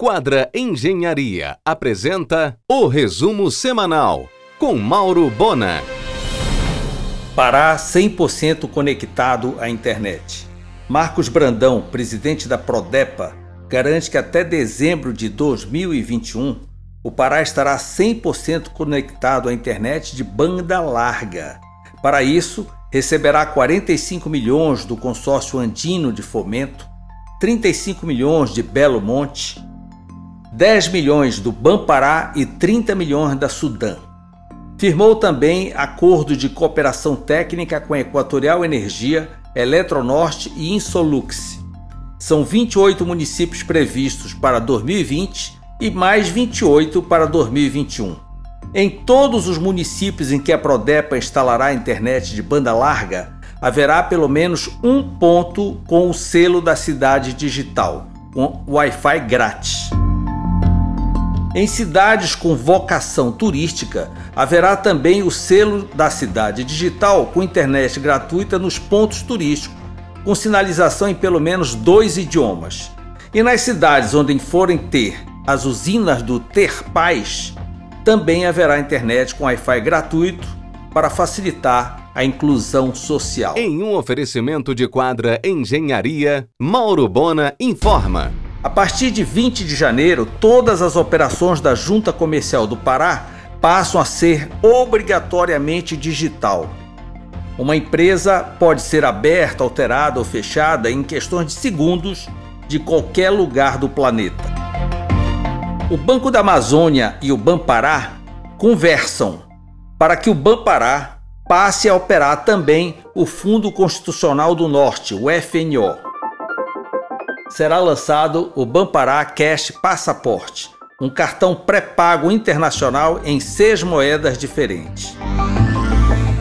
Quadra Engenharia apresenta o resumo semanal com Mauro Bona. Pará 100% conectado à internet. Marcos Brandão, presidente da Prodepa, garante que até dezembro de 2021 o Pará estará 100% conectado à internet de banda larga. Para isso, receberá 45 milhões do consórcio andino de fomento, 35 milhões de Belo Monte, 10 milhões do Bampará e 30 milhões da Sudã. Firmou também acordo de cooperação técnica com a Equatorial Energia, Eletronorte e Insolux. São 28 municípios previstos para 2020 e mais 28 para 2021. Em todos os municípios em que a Prodepa instalará a internet de banda larga, haverá pelo menos um ponto com o selo da cidade digital, com Wi-Fi grátis. Em cidades com vocação turística, haverá também o selo da cidade digital com internet gratuita nos pontos turísticos, com sinalização em pelo menos dois idiomas. E nas cidades onde forem ter as usinas do Ter Paz, também haverá internet com Wi-Fi gratuito para facilitar a inclusão social. Em um oferecimento de quadra Engenharia, Mauro Bona informa. A partir de 20 de janeiro, todas as operações da Junta Comercial do Pará passam a ser obrigatoriamente digital. Uma empresa pode ser aberta, alterada ou fechada em questões de segundos de qualquer lugar do planeta. O Banco da Amazônia e o Bampará conversam para que o Bampará passe a operar também o Fundo Constitucional do Norte, o FNO será lançado o Bampará Cash Passaporte, um cartão pré-pago internacional em seis moedas diferentes.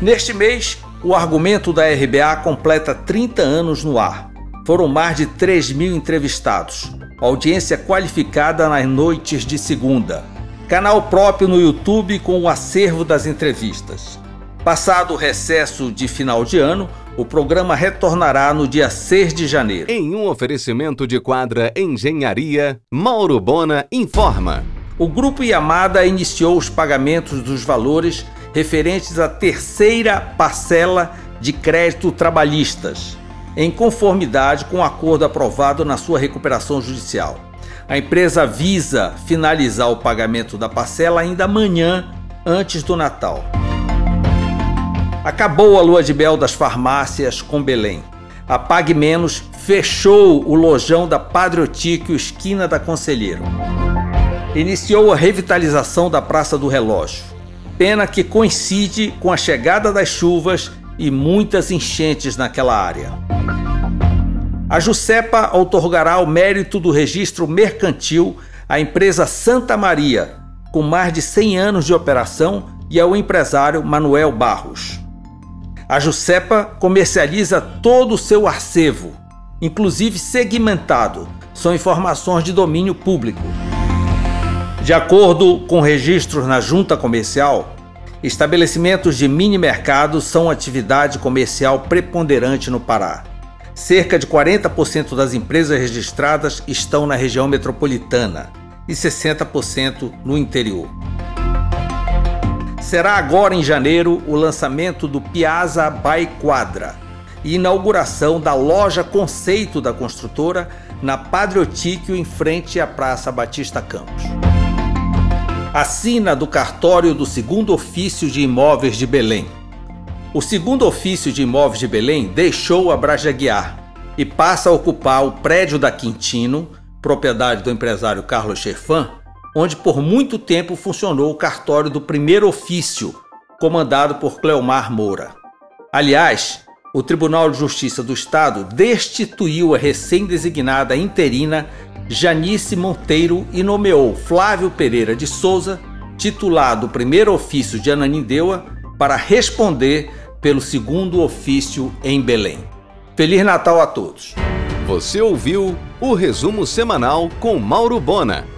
Neste mês, o argumento da RBA completa 30 anos no ar. Foram mais de 3 mil entrevistados, audiência qualificada nas noites de segunda, canal próprio no YouTube com o acervo das entrevistas. Passado o recesso de final de ano, o programa retornará no dia 6 de janeiro. Em um oferecimento de quadra Engenharia, Mauro Bona informa. O Grupo Yamada iniciou os pagamentos dos valores referentes à terceira parcela de crédito trabalhistas, em conformidade com o acordo aprovado na sua recuperação judicial. A empresa visa finalizar o pagamento da parcela ainda amanhã, antes do Natal. Acabou a lua de mel das farmácias com Belém. A Pague Menos fechou o lojão da Padre Otíquio, esquina da Conselheiro. Iniciou a revitalização da Praça do Relógio. Pena que coincide com a chegada das chuvas e muitas enchentes naquela área. A Jusepa outorgará o mérito do registro mercantil à empresa Santa Maria, com mais de 100 anos de operação, e ao empresário Manuel Barros. A Jusepa comercializa todo o seu arcevo, inclusive segmentado, são informações de domínio público. De acordo com registros na junta comercial, estabelecimentos de mini mercados são atividade comercial preponderante no Pará. Cerca de 40% das empresas registradas estão na região metropolitana e 60% no interior. Será agora em janeiro o lançamento do Piazza by Quadra e inauguração da loja conceito da construtora na Padre Otíquio em frente à Praça Batista Campos. Assina do cartório do segundo ofício de imóveis de Belém. O segundo ofício de imóveis de Belém deixou a Braja Guiar e passa a ocupar o prédio da Quintino, propriedade do empresário Carlos Chefan, onde por muito tempo funcionou o cartório do primeiro ofício, comandado por Cleomar Moura. Aliás, o Tribunal de Justiça do Estado destituiu a recém-designada interina Janice Monteiro e nomeou Flávio Pereira de Souza, titular do primeiro ofício de Ananindeua, para responder pelo segundo ofício em Belém. Feliz Natal a todos! Você ouviu o resumo semanal com Mauro Bona.